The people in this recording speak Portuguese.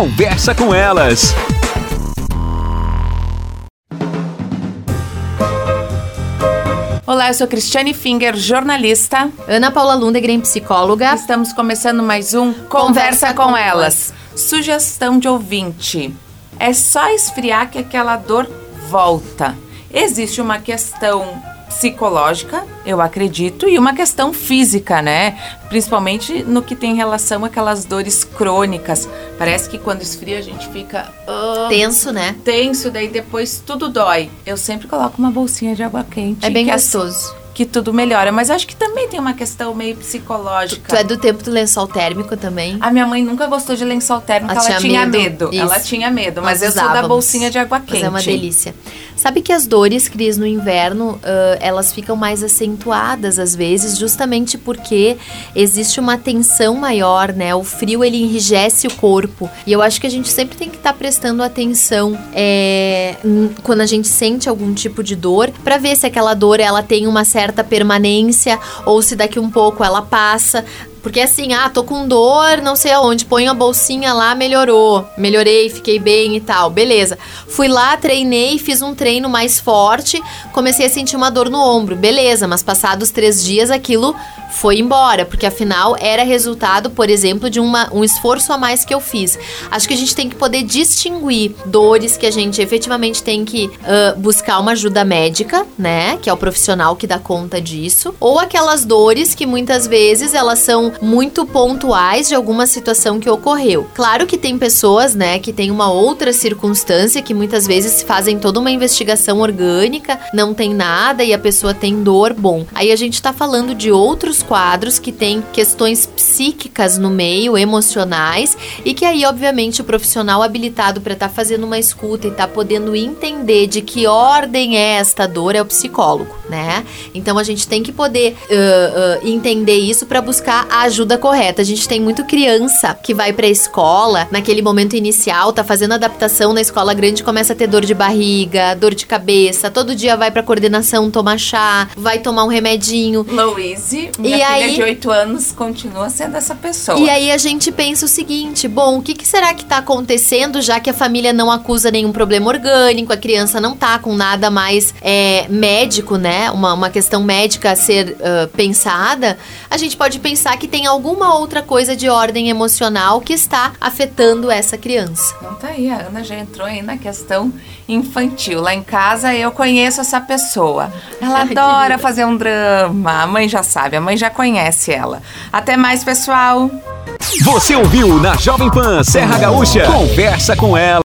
Conversa com elas. Olá, eu sou Cristiane Finger, jornalista. Ana Paula Lundegren, psicóloga. Estamos começando mais um Conversa, Conversa com, com elas. elas. Sugestão de ouvinte. É só esfriar que aquela dor volta. Existe uma questão psicológica, eu acredito, e uma questão física, né? Principalmente no que tem relação àquelas dores crônicas. Parece que quando esfria a gente fica uh, tenso, né? Tenso, daí depois tudo dói. Eu sempre coloco uma bolsinha de água quente. É bem gostoso que tudo melhora. Mas acho que também tem uma questão meio psicológica. Tu, tu é do tempo do lençol térmico também? A minha mãe nunca gostou de lençol térmico, ela, ela tinha, medo. medo. Ela tinha medo, mas Nós eu usávamos. sou da bolsinha de água quente. Mas é uma delícia. Sabe que as dores, Cris, no inverno, uh, elas ficam mais acentuadas às vezes, justamente porque existe uma tensão maior, né? O frio, ele enrijece o corpo. E eu acho que a gente sempre tem que estar tá prestando atenção é, quando a gente sente algum tipo de dor, para ver se aquela dor, ela tem uma certa certa permanência ou se daqui um pouco ela passa. Porque assim, ah, tô com dor, não sei aonde, põe a bolsinha lá, melhorou. Melhorei, fiquei bem e tal. Beleza. Fui lá, treinei, fiz um treino mais forte, comecei a sentir uma dor no ombro. Beleza, mas passados três dias aquilo foi embora, porque afinal era resultado, por exemplo, de uma, um esforço a mais que eu fiz. Acho que a gente tem que poder distinguir dores que a gente efetivamente tem que uh, buscar uma ajuda médica, né? Que é o profissional que dá conta disso, ou aquelas dores que muitas vezes elas são muito pontuais de alguma situação que ocorreu. Claro que tem pessoas, né, que tem uma outra circunstância que muitas vezes fazem toda uma investigação orgânica, não tem nada e a pessoa tem dor, bom. Aí a gente tá falando de outros quadros que têm questões psíquicas no meio, emocionais, e que aí, obviamente, o profissional habilitado para estar tá fazendo uma escuta e tá podendo entender de que ordem é esta dor é o psicólogo, né? Então a gente tem que poder uh, uh, entender isso para buscar a ajuda correta. A gente tem muito criança que vai para a escola naquele momento inicial, tá fazendo adaptação na escola grande, começa a ter dor de barriga, dor de cabeça, todo dia vai para coordenação tomar chá, vai tomar um remedinho. Louise, minha e filha aí, de 8 anos continua sendo essa pessoa. E aí a gente pensa o seguinte: bom, o que, que será que está acontecendo, já que a família não acusa nenhum problema orgânico, a criança não tá com nada mais é, médico, né? Uma, uma questão médica a ser uh, pensada. A gente pode pensar que tem alguma outra coisa de ordem emocional que está afetando essa criança. Então tá aí, a Ana já entrou aí na questão infantil. Lá em casa eu conheço essa pessoa. Ela adora fazer um drama. A mãe já sabe, a mãe já conhece ela. Até mais, pessoal. Você ouviu na Jovem Pan Serra Gaúcha? Conversa com ela.